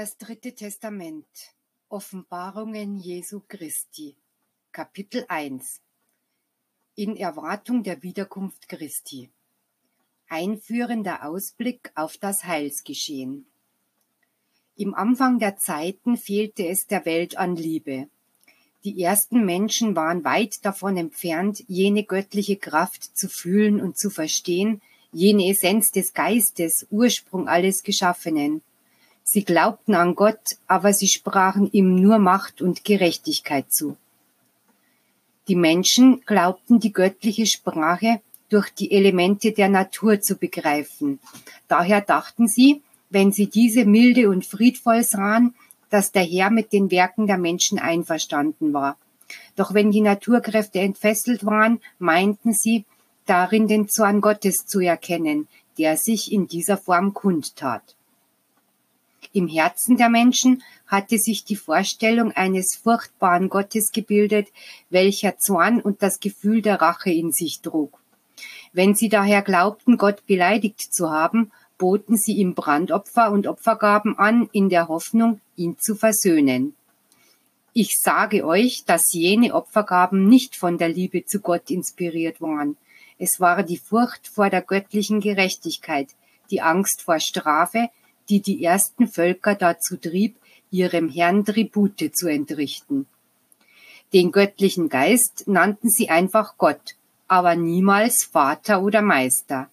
Das dritte Testament. Offenbarungen Jesu Christi. Kapitel 1 In Erwartung der Wiederkunft Christi. Einführender Ausblick auf das Heilsgeschehen. Im Anfang der Zeiten fehlte es der Welt an Liebe. Die ersten Menschen waren weit davon entfernt, jene göttliche Kraft zu fühlen und zu verstehen, jene Essenz des Geistes, Ursprung alles Geschaffenen. Sie glaubten an Gott, aber sie sprachen ihm nur Macht und Gerechtigkeit zu. Die Menschen glaubten die göttliche Sprache durch die Elemente der Natur zu begreifen. Daher dachten sie, wenn sie diese milde und friedvoll sahen, dass der Herr mit den Werken der Menschen einverstanden war. Doch wenn die Naturkräfte entfesselt waren, meinten sie, darin den Zorn Gottes zu erkennen, der sich in dieser Form kundtat. Im Herzen der Menschen hatte sich die Vorstellung eines furchtbaren Gottes gebildet, welcher Zorn und das Gefühl der Rache in sich trug. Wenn sie daher glaubten, Gott beleidigt zu haben, boten sie ihm Brandopfer und Opfergaben an, in der Hoffnung, ihn zu versöhnen. Ich sage euch, dass jene Opfergaben nicht von der Liebe zu Gott inspiriert waren. Es war die Furcht vor der göttlichen Gerechtigkeit, die Angst vor Strafe, die die ersten Völker dazu trieb, ihrem Herrn Tribute zu entrichten. Den göttlichen Geist nannten sie einfach Gott, aber niemals Vater oder Meister.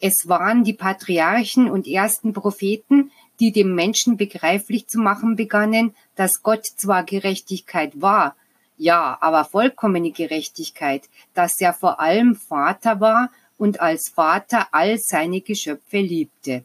Es waren die Patriarchen und ersten Propheten, die dem Menschen begreiflich zu machen begannen, dass Gott zwar Gerechtigkeit war, ja, aber vollkommene Gerechtigkeit, dass er vor allem Vater war und als Vater all seine Geschöpfe liebte.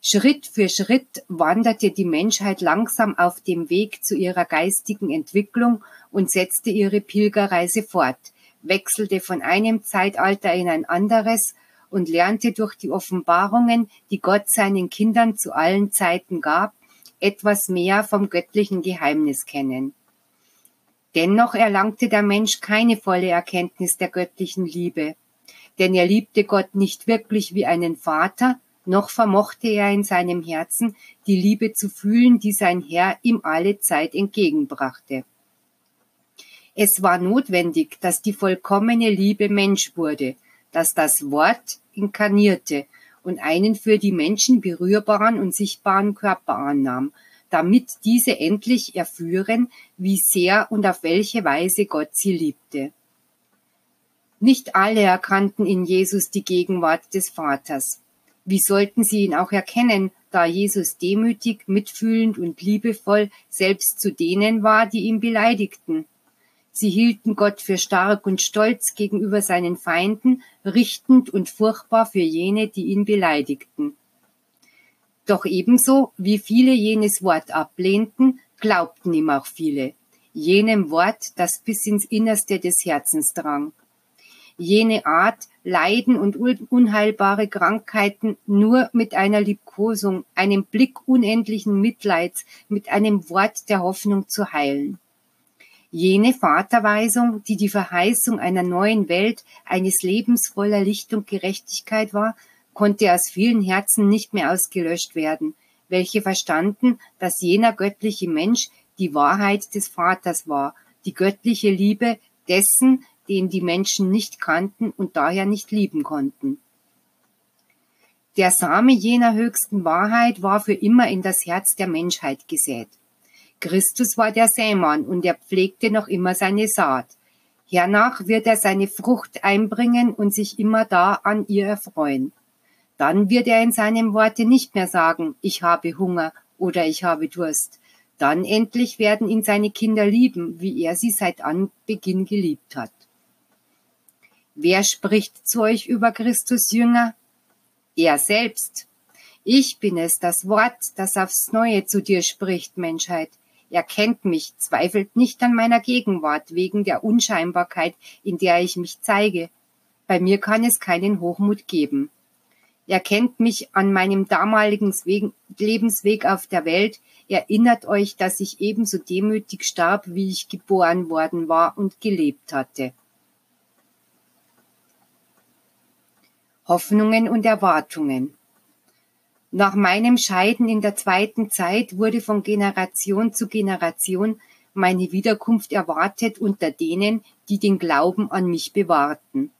Schritt für Schritt wanderte die Menschheit langsam auf dem Weg zu ihrer geistigen Entwicklung und setzte ihre Pilgerreise fort, wechselte von einem Zeitalter in ein anderes und lernte durch die Offenbarungen, die Gott seinen Kindern zu allen Zeiten gab, etwas mehr vom göttlichen Geheimnis kennen. Dennoch erlangte der Mensch keine volle Erkenntnis der göttlichen Liebe, denn er liebte Gott nicht wirklich wie einen Vater, noch vermochte er in seinem Herzen die Liebe zu fühlen, die sein Herr ihm alle Zeit entgegenbrachte. Es war notwendig, dass die vollkommene Liebe Mensch wurde, dass das Wort inkarnierte und einen für die Menschen berührbaren und sichtbaren Körper annahm, damit diese endlich erführen, wie sehr und auf welche Weise Gott sie liebte. Nicht alle erkannten in Jesus die Gegenwart des Vaters. Wie sollten sie ihn auch erkennen, da Jesus demütig, mitfühlend und liebevoll selbst zu denen war, die ihn beleidigten? Sie hielten Gott für stark und stolz gegenüber seinen Feinden, richtend und furchtbar für jene, die ihn beleidigten. Doch ebenso wie viele jenes Wort ablehnten, glaubten ihm auch viele, jenem Wort, das bis ins Innerste des Herzens drang jene Art, Leiden und unheilbare Krankheiten nur mit einer Liebkosung, einem Blick unendlichen Mitleids, mit einem Wort der Hoffnung zu heilen. Jene Vaterweisung, die die Verheißung einer neuen Welt, eines Lebens voller Licht und Gerechtigkeit war, konnte aus vielen Herzen nicht mehr ausgelöscht werden, welche verstanden, dass jener göttliche Mensch die Wahrheit des Vaters war, die göttliche Liebe dessen, den die Menschen nicht kannten und daher nicht lieben konnten. Der Same jener höchsten Wahrheit war für immer in das Herz der Menschheit gesät. Christus war der Sämann und er pflegte noch immer seine Saat. Hernach wird er seine Frucht einbringen und sich immer da an ihr erfreuen. Dann wird er in seinem Worte nicht mehr sagen, ich habe Hunger oder ich habe Durst. Dann endlich werden ihn seine Kinder lieben, wie er sie seit Anbeginn geliebt hat. Wer spricht zu euch über Christus Jünger? Er selbst. Ich bin es, das Wort, das aufs Neue zu dir spricht, Menschheit. Er kennt mich, zweifelt nicht an meiner Gegenwart wegen der Unscheinbarkeit, in der ich mich zeige. Bei mir kann es keinen Hochmut geben. Er kennt mich an meinem damaligen Lebensweg auf der Welt, erinnert euch, dass ich ebenso demütig starb, wie ich geboren worden war und gelebt hatte. Hoffnungen und Erwartungen. Nach meinem Scheiden in der zweiten Zeit wurde von Generation zu Generation meine Wiederkunft erwartet unter denen, die den Glauben an mich bewahrten.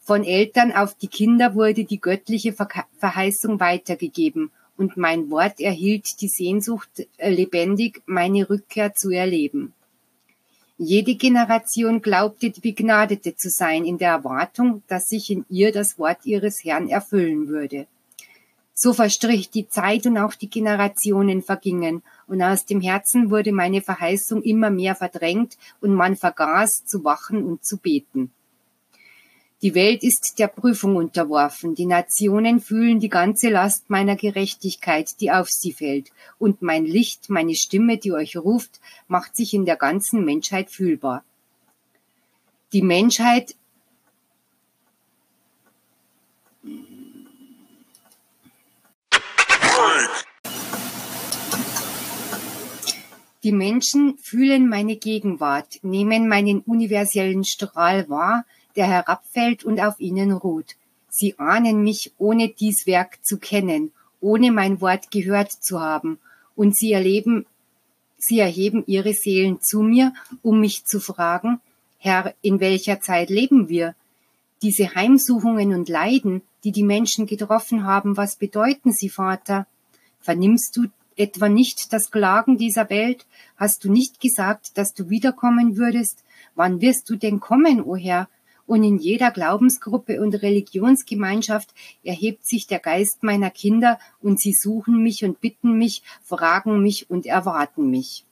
Von Eltern auf die Kinder wurde die göttliche Verheißung weitergegeben und mein Wort erhielt die Sehnsucht äh, lebendig, meine Rückkehr zu erleben. Jede Generation glaubte, die Begnadete zu sein, in der Erwartung, dass sich in ihr das Wort ihres Herrn erfüllen würde. So verstrich die Zeit und auch die Generationen vergingen, und aus dem Herzen wurde meine Verheißung immer mehr verdrängt, und man vergaß zu wachen und zu beten. Die Welt ist der Prüfung unterworfen, die Nationen fühlen die ganze Last meiner Gerechtigkeit, die auf sie fällt, und mein Licht, meine Stimme, die euch ruft, macht sich in der ganzen Menschheit fühlbar. Die Menschheit Die Menschen fühlen meine Gegenwart, nehmen meinen universellen Strahl wahr, der herabfällt und auf ihnen ruht. Sie ahnen mich, ohne dies Werk zu kennen, ohne mein Wort gehört zu haben, und sie erleben, sie erheben ihre Seelen zu mir, um mich zu fragen, Herr, in welcher Zeit leben wir? Diese Heimsuchungen und Leiden, die die Menschen getroffen haben, was bedeuten sie, Vater? Vernimmst du etwa nicht das Klagen dieser Welt? Hast du nicht gesagt, dass du wiederkommen würdest? Wann wirst du denn kommen, o oh Herr? Und in jeder Glaubensgruppe und Religionsgemeinschaft erhebt sich der Geist meiner Kinder und sie suchen mich und bitten mich, fragen mich und erwarten mich.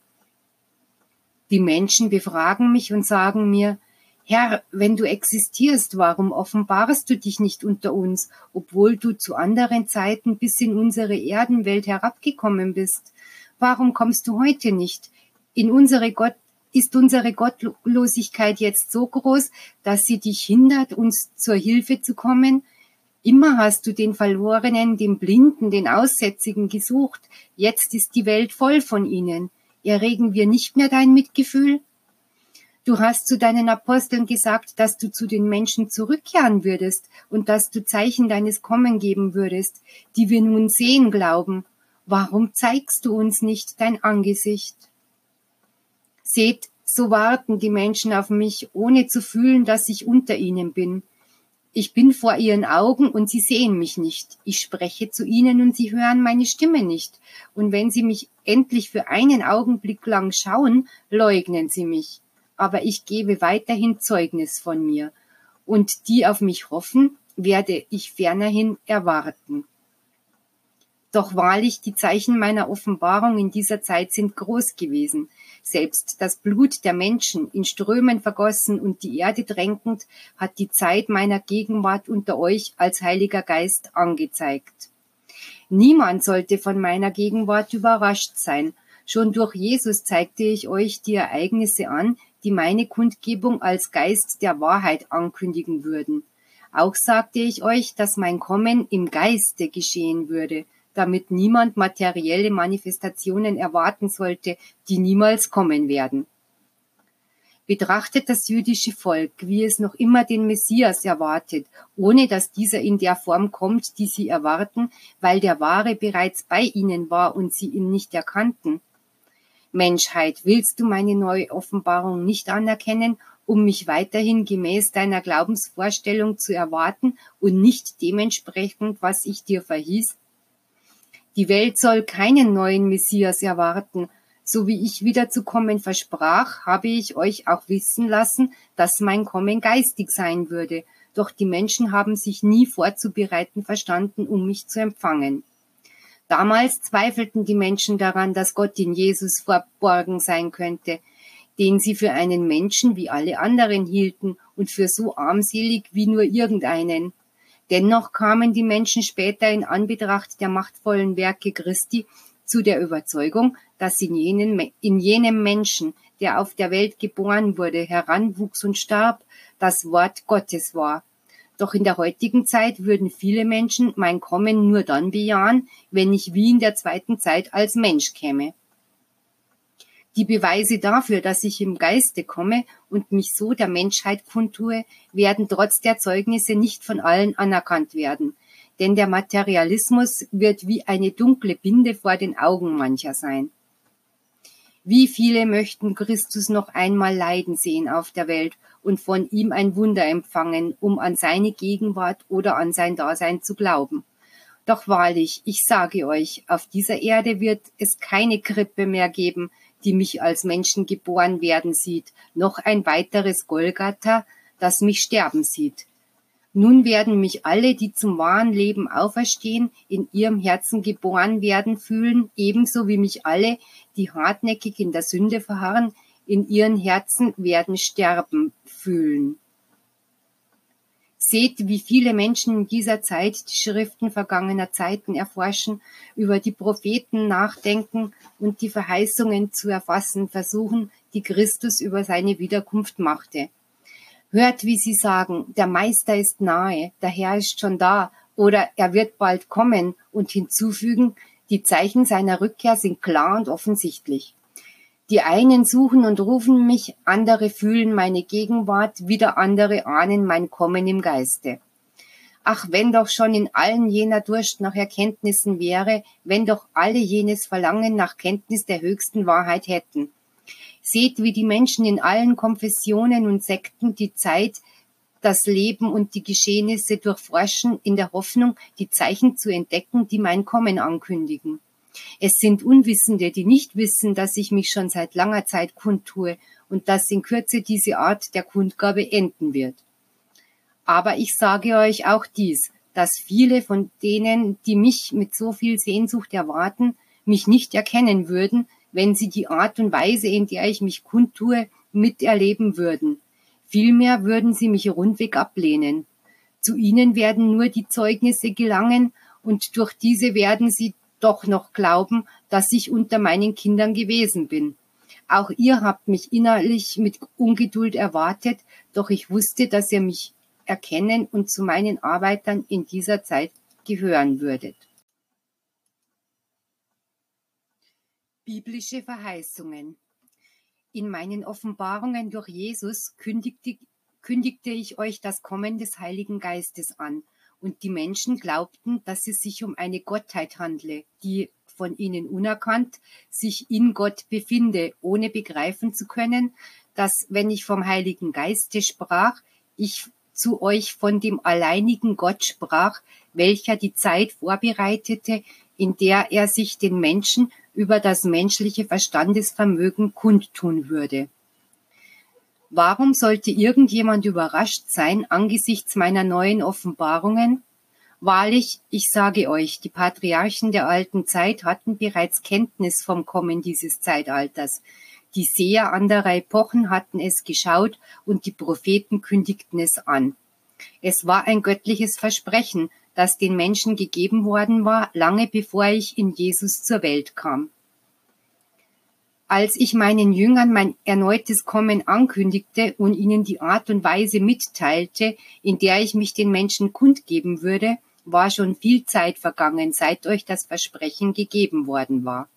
Die Menschen befragen mich und sagen mir, Herr, wenn du existierst, warum offenbarst du dich nicht unter uns, obwohl du zu anderen Zeiten bis in unsere Erdenwelt herabgekommen bist? Warum kommst du heute nicht? In unsere Gott ist unsere Gottlosigkeit jetzt so groß, dass sie dich hindert, uns zur Hilfe zu kommen? Immer hast du den Verlorenen, den Blinden, den Aussätzigen gesucht. Jetzt ist die Welt voll von ihnen. Erregen wir nicht mehr dein Mitgefühl? Du hast zu deinen Aposteln gesagt, dass du zu den Menschen zurückkehren würdest und dass du Zeichen deines Kommen geben würdest, die wir nun sehen glauben. Warum zeigst du uns nicht dein Angesicht? Seht, so warten die Menschen auf mich, ohne zu fühlen, dass ich unter ihnen bin. Ich bin vor ihren Augen und sie sehen mich nicht. Ich spreche zu ihnen und sie hören meine Stimme nicht. Und wenn sie mich endlich für einen Augenblick lang schauen, leugnen sie mich aber ich gebe weiterhin Zeugnis von mir, und die auf mich hoffen, werde ich fernerhin erwarten. Doch wahrlich, die Zeichen meiner Offenbarung in dieser Zeit sind groß gewesen. Selbst das Blut der Menschen in Strömen vergossen und die Erde dränkend hat die Zeit meiner Gegenwart unter euch als Heiliger Geist angezeigt. Niemand sollte von meiner Gegenwart überrascht sein. Schon durch Jesus zeigte ich euch die Ereignisse an, die meine Kundgebung als Geist der Wahrheit ankündigen würden. Auch sagte ich euch, dass mein Kommen im Geiste geschehen würde, damit niemand materielle Manifestationen erwarten sollte, die niemals kommen werden. Betrachtet das jüdische Volk, wie es noch immer den Messias erwartet, ohne dass dieser in der Form kommt, die sie erwarten, weil der Wahre bereits bei ihnen war und sie ihn nicht erkannten. Menschheit, willst du meine neue Offenbarung nicht anerkennen, um mich weiterhin gemäß deiner Glaubensvorstellung zu erwarten und nicht dementsprechend, was ich dir verhieß? Die Welt soll keinen neuen Messias erwarten, so wie ich wieder zu kommen versprach, habe ich euch auch wissen lassen, dass mein Kommen geistig sein würde, doch die Menschen haben sich nie vorzubereiten verstanden, um mich zu empfangen. Damals zweifelten die Menschen daran, dass Gott in Jesus verborgen sein könnte, den sie für einen Menschen wie alle anderen hielten und für so armselig wie nur irgendeinen. Dennoch kamen die Menschen später in Anbetracht der machtvollen Werke Christi zu der Überzeugung, dass in, jenen, in jenem Menschen, der auf der Welt geboren wurde, heranwuchs und starb, das Wort Gottes war. Doch in der heutigen Zeit würden viele Menschen mein Kommen nur dann bejahen, wenn ich wie in der zweiten Zeit als Mensch käme. Die Beweise dafür, dass ich im Geiste komme und mich so der Menschheit kundtue, werden trotz der Zeugnisse nicht von allen anerkannt werden. denn der Materialismus wird wie eine dunkle Binde vor den Augen mancher sein. Wie viele möchten Christus noch einmal leiden sehen auf der Welt und von ihm ein Wunder empfangen, um an seine Gegenwart oder an sein Dasein zu glauben. Doch wahrlich, ich sage euch, auf dieser Erde wird es keine Krippe mehr geben, die mich als Menschen geboren werden sieht, noch ein weiteres Golgatha, das mich sterben sieht. Nun werden mich alle, die zum wahren Leben auferstehen, in ihrem Herzen geboren werden fühlen, ebenso wie mich alle, die hartnäckig in der Sünde verharren, in ihren Herzen werden sterben fühlen. Seht, wie viele Menschen in dieser Zeit die Schriften vergangener Zeiten erforschen, über die Propheten nachdenken und die Verheißungen zu erfassen versuchen, die Christus über seine Wiederkunft machte. Hört, wie sie sagen, der Meister ist nahe, der Herr ist schon da oder er wird bald kommen und hinzufügen, die Zeichen seiner Rückkehr sind klar und offensichtlich. Die einen suchen und rufen mich, andere fühlen meine Gegenwart, wieder andere ahnen mein Kommen im Geiste. Ach, wenn doch schon in allen jener Durst nach Erkenntnissen wäre, wenn doch alle jenes Verlangen nach Kenntnis der höchsten Wahrheit hätten. Seht, wie die Menschen in allen Konfessionen und Sekten die Zeit, das Leben und die Geschehnisse durchforschen, in der Hoffnung, die Zeichen zu entdecken, die mein Kommen ankündigen. Es sind Unwissende, die nicht wissen, dass ich mich schon seit langer Zeit kundtue und dass in Kürze diese Art der Kundgabe enden wird. Aber ich sage euch auch dies, dass viele von denen, die mich mit so viel Sehnsucht erwarten, mich nicht erkennen würden, wenn sie die Art und Weise, in der ich mich kundtue, miterleben würden. Vielmehr würden sie mich rundweg ablehnen. Zu ihnen werden nur die Zeugnisse gelangen und durch diese werden sie doch noch glauben, dass ich unter meinen Kindern gewesen bin. Auch ihr habt mich innerlich mit Ungeduld erwartet, doch ich wusste, dass ihr mich erkennen und zu meinen Arbeitern in dieser Zeit gehören würdet. Biblische Verheißungen. In meinen Offenbarungen durch Jesus kündigte, kündigte ich euch das Kommen des Heiligen Geistes an, und die Menschen glaubten, dass es sich um eine Gottheit handle, die von ihnen unerkannt sich in Gott befinde, ohne begreifen zu können, dass, wenn ich vom Heiligen Geiste sprach, ich zu euch von dem alleinigen Gott sprach, welcher die Zeit vorbereitete, in der er sich den Menschen über das menschliche Verstandesvermögen kundtun würde. Warum sollte irgendjemand überrascht sein angesichts meiner neuen Offenbarungen? Wahrlich, ich sage euch, die Patriarchen der alten Zeit hatten bereits Kenntnis vom Kommen dieses Zeitalters. Die Seher anderer Epochen hatten es geschaut und die Propheten kündigten es an. Es war ein göttliches Versprechen, das den Menschen gegeben worden war, lange bevor ich in Jesus zur Welt kam. Als ich meinen Jüngern mein erneutes Kommen ankündigte und ihnen die Art und Weise mitteilte, in der ich mich den Menschen kundgeben würde, war schon viel Zeit vergangen, seit euch das Versprechen gegeben worden war.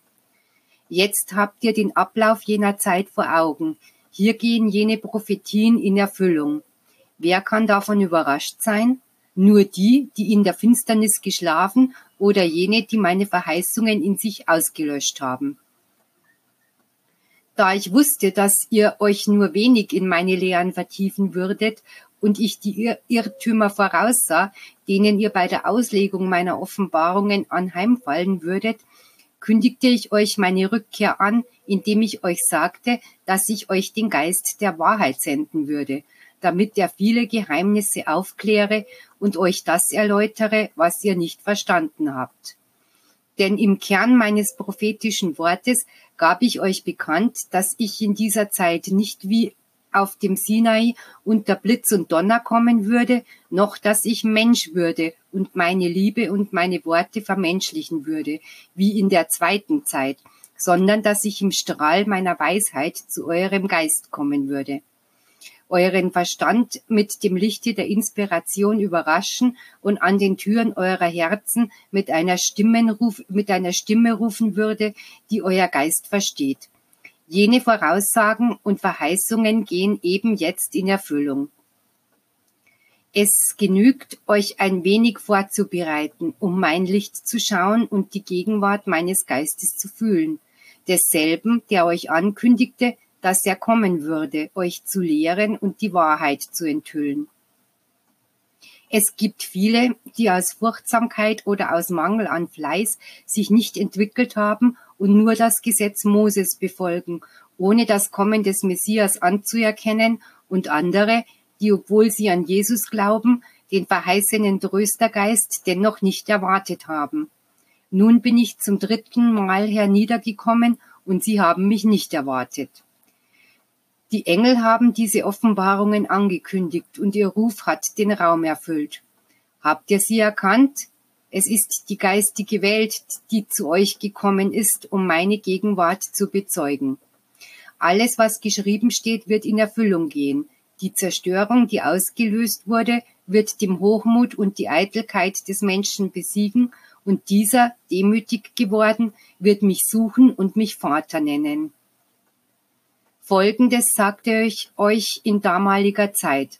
Jetzt habt ihr den Ablauf jener Zeit vor Augen. Hier gehen jene Prophetien in Erfüllung. Wer kann davon überrascht sein? Nur die, die in der Finsternis geschlafen oder jene, die meine Verheißungen in sich ausgelöscht haben. Da ich wusste, dass ihr euch nur wenig in meine Lehren vertiefen würdet und ich die Irrtümer voraussah, denen ihr bei der Auslegung meiner Offenbarungen anheimfallen würdet, kündigte ich euch meine Rückkehr an, indem ich euch sagte, dass ich euch den Geist der Wahrheit senden würde, damit er viele Geheimnisse aufkläre und euch das erläutere, was ihr nicht verstanden habt. Denn im Kern meines prophetischen Wortes gab ich euch bekannt, dass ich in dieser Zeit nicht wie auf dem Sinai unter Blitz und Donner kommen würde, noch dass ich Mensch würde und meine Liebe und meine Worte vermenschlichen würde, wie in der zweiten Zeit, sondern dass ich im Strahl meiner Weisheit zu eurem Geist kommen würde euren Verstand mit dem Lichte der Inspiration überraschen und an den Türen eurer Herzen mit einer, Stimmenruf, mit einer Stimme rufen würde, die euer Geist versteht. Jene Voraussagen und Verheißungen gehen eben jetzt in Erfüllung. Es genügt, euch ein wenig vorzubereiten, um mein Licht zu schauen und die Gegenwart meines Geistes zu fühlen, desselben, der euch ankündigte, dass er kommen würde, euch zu lehren und die Wahrheit zu enthüllen. Es gibt viele, die aus Furchtsamkeit oder aus Mangel an Fleiß sich nicht entwickelt haben und nur das Gesetz Moses befolgen, ohne das Kommen des Messias anzuerkennen, und andere, die, obwohl sie an Jesus glauben, den verheißenen Tröstergeist dennoch nicht erwartet haben. Nun bin ich zum dritten Mal herniedergekommen und sie haben mich nicht erwartet. Die Engel haben diese Offenbarungen angekündigt und ihr Ruf hat den Raum erfüllt. Habt ihr sie erkannt? Es ist die geistige Welt, die zu euch gekommen ist, um meine Gegenwart zu bezeugen. Alles, was geschrieben steht, wird in Erfüllung gehen. Die Zerstörung, die ausgelöst wurde, wird dem Hochmut und die Eitelkeit des Menschen besiegen, und dieser, demütig geworden, wird mich suchen und mich Vater nennen. Folgendes sagte ich euch in damaliger Zeit.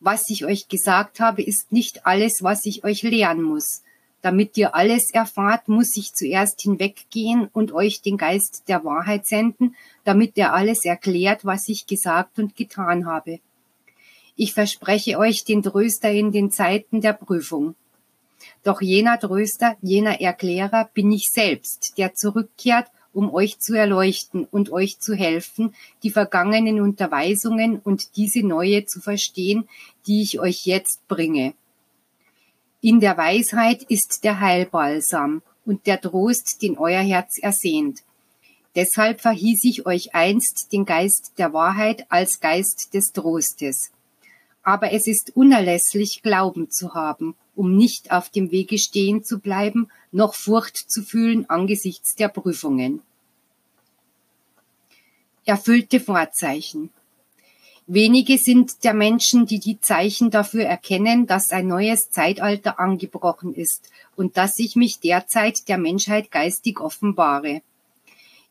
Was ich euch gesagt habe, ist nicht alles, was ich euch lehren muss. Damit ihr alles erfahrt, muss ich zuerst hinweggehen und euch den Geist der Wahrheit senden, damit er alles erklärt, was ich gesagt und getan habe. Ich verspreche euch den Tröster in den Zeiten der Prüfung. Doch jener Tröster, jener Erklärer bin ich selbst, der zurückkehrt, um euch zu erleuchten und euch zu helfen, die vergangenen Unterweisungen und diese neue zu verstehen, die ich euch jetzt bringe. In der Weisheit ist der Heilbalsam und der Trost, den euer Herz ersehnt. Deshalb verhieß ich euch einst den Geist der Wahrheit als Geist des Trostes. Aber es ist unerlässlich, Glauben zu haben, um nicht auf dem Wege stehen zu bleiben, noch Furcht zu fühlen angesichts der Prüfungen. Erfüllte Vorzeichen. Wenige sind der Menschen, die die Zeichen dafür erkennen, dass ein neues Zeitalter angebrochen ist und dass ich mich derzeit der Menschheit geistig offenbare.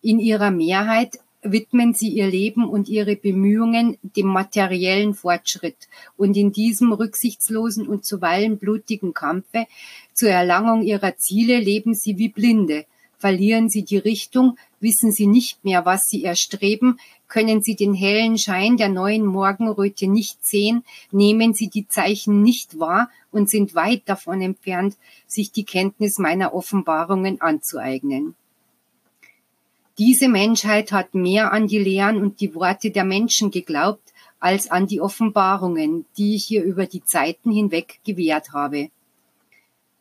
In ihrer Mehrheit widmen sie ihr Leben und ihre Bemühungen dem materiellen Fortschritt und in diesem rücksichtslosen und zuweilen blutigen Kampfe zur Erlangung ihrer Ziele leben sie wie Blinde, verlieren sie die Richtung, wissen sie nicht mehr, was sie erstreben, können sie den hellen Schein der neuen Morgenröte nicht sehen, nehmen sie die Zeichen nicht wahr und sind weit davon entfernt, sich die Kenntnis meiner Offenbarungen anzueignen. Diese Menschheit hat mehr an die Lehren und die Worte der Menschen geglaubt, als an die Offenbarungen, die ich ihr über die Zeiten hinweg gewährt habe.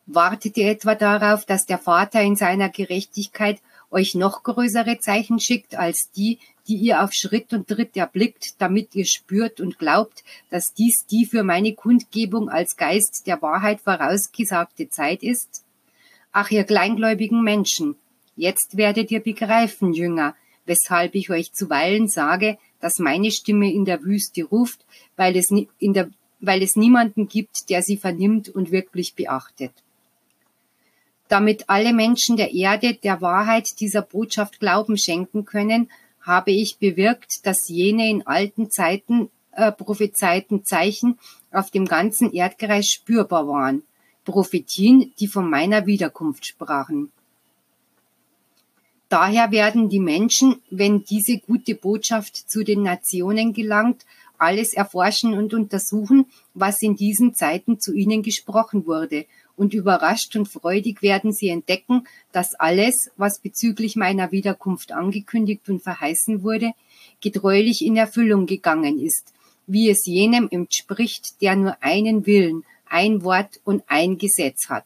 Wartet ihr etwa darauf, dass der Vater in seiner Gerechtigkeit euch noch größere Zeichen schickt als die, die ihr auf Schritt und Tritt erblickt, damit ihr spürt und glaubt, dass dies die für meine Kundgebung als Geist der Wahrheit vorausgesagte Zeit ist? Ach, ihr kleingläubigen Menschen, jetzt werdet ihr begreifen, Jünger, weshalb ich euch zuweilen sage, dass meine Stimme in der Wüste ruft, weil es, in der, weil es niemanden gibt, der sie vernimmt und wirklich beachtet damit alle Menschen der Erde der Wahrheit dieser Botschaft Glauben schenken können, habe ich bewirkt, dass jene in alten Zeiten äh, prophezeiten Zeichen auf dem ganzen Erdkreis spürbar waren, Prophetien, die von meiner Wiederkunft sprachen. Daher werden die Menschen, wenn diese gute Botschaft zu den Nationen gelangt, alles erforschen und untersuchen, was in diesen Zeiten zu ihnen gesprochen wurde und überrascht und freudig werden sie entdecken, dass alles, was bezüglich meiner Wiederkunft angekündigt und verheißen wurde, getreulich in Erfüllung gegangen ist, wie es jenem entspricht, der nur einen Willen, ein Wort und ein Gesetz hat.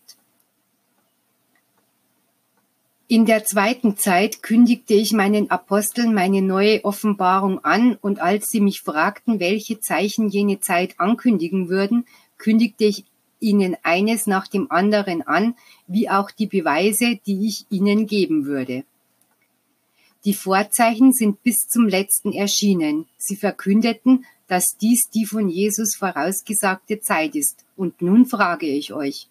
In der zweiten Zeit kündigte ich meinen Aposteln meine neue Offenbarung an, und als sie mich fragten, welche Zeichen jene Zeit ankündigen würden, kündigte ich ihnen eines nach dem anderen an, wie auch die Beweise, die ich ihnen geben würde. Die Vorzeichen sind bis zum letzten erschienen. Sie verkündeten, dass dies die von Jesus vorausgesagte Zeit ist. Und nun frage ich euch,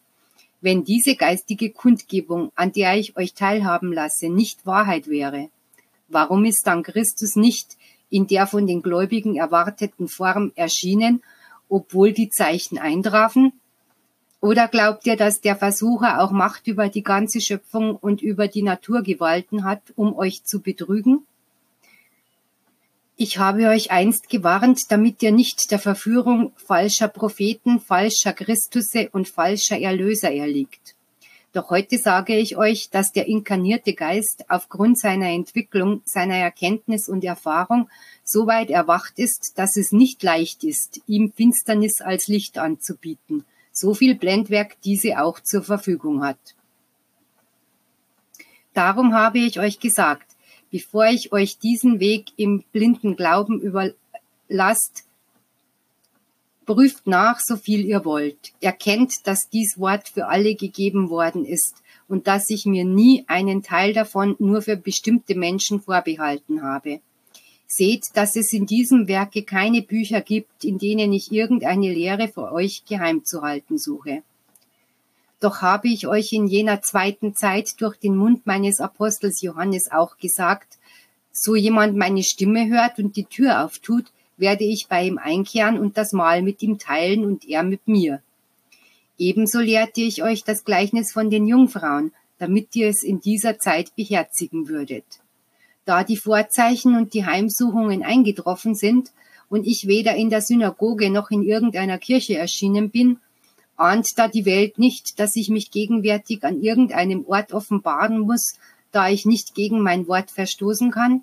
wenn diese geistige Kundgebung, an der ich euch teilhaben lasse, nicht Wahrheit wäre, warum ist dann Christus nicht in der von den Gläubigen erwarteten Form erschienen obwohl die Zeichen eintrafen? Oder glaubt ihr, dass der Versucher auch Macht über die ganze Schöpfung und über die Naturgewalten hat, um euch zu betrügen? Ich habe euch einst gewarnt, damit ihr nicht der Verführung falscher Propheten, falscher Christusse und falscher Erlöser erliegt. Doch heute sage ich euch, dass der inkarnierte Geist aufgrund seiner Entwicklung, seiner Erkenntnis und Erfahrung so weit erwacht ist, dass es nicht leicht ist, ihm Finsternis als Licht anzubieten, so viel Blendwerk diese auch zur Verfügung hat. Darum habe ich euch gesagt, bevor ich euch diesen Weg im blinden Glauben überlasst, Prüft nach, so viel ihr wollt. Erkennt, dass dies Wort für alle gegeben worden ist und dass ich mir nie einen Teil davon nur für bestimmte Menschen vorbehalten habe. Seht, dass es in diesem Werke keine Bücher gibt, in denen ich irgendeine Lehre für euch geheim zu halten suche. Doch habe ich euch in jener zweiten Zeit durch den Mund meines Apostels Johannes auch gesagt, so jemand meine Stimme hört und die Tür auftut, werde ich bei ihm einkehren und das Mahl mit ihm teilen und er mit mir. Ebenso lehrte ich euch das Gleichnis von den Jungfrauen, damit ihr es in dieser Zeit beherzigen würdet. Da die Vorzeichen und die Heimsuchungen eingetroffen sind und ich weder in der Synagoge noch in irgendeiner Kirche erschienen bin, ahnt da die Welt nicht, dass ich mich gegenwärtig an irgendeinem Ort offenbaren muss, da ich nicht gegen mein Wort verstoßen kann?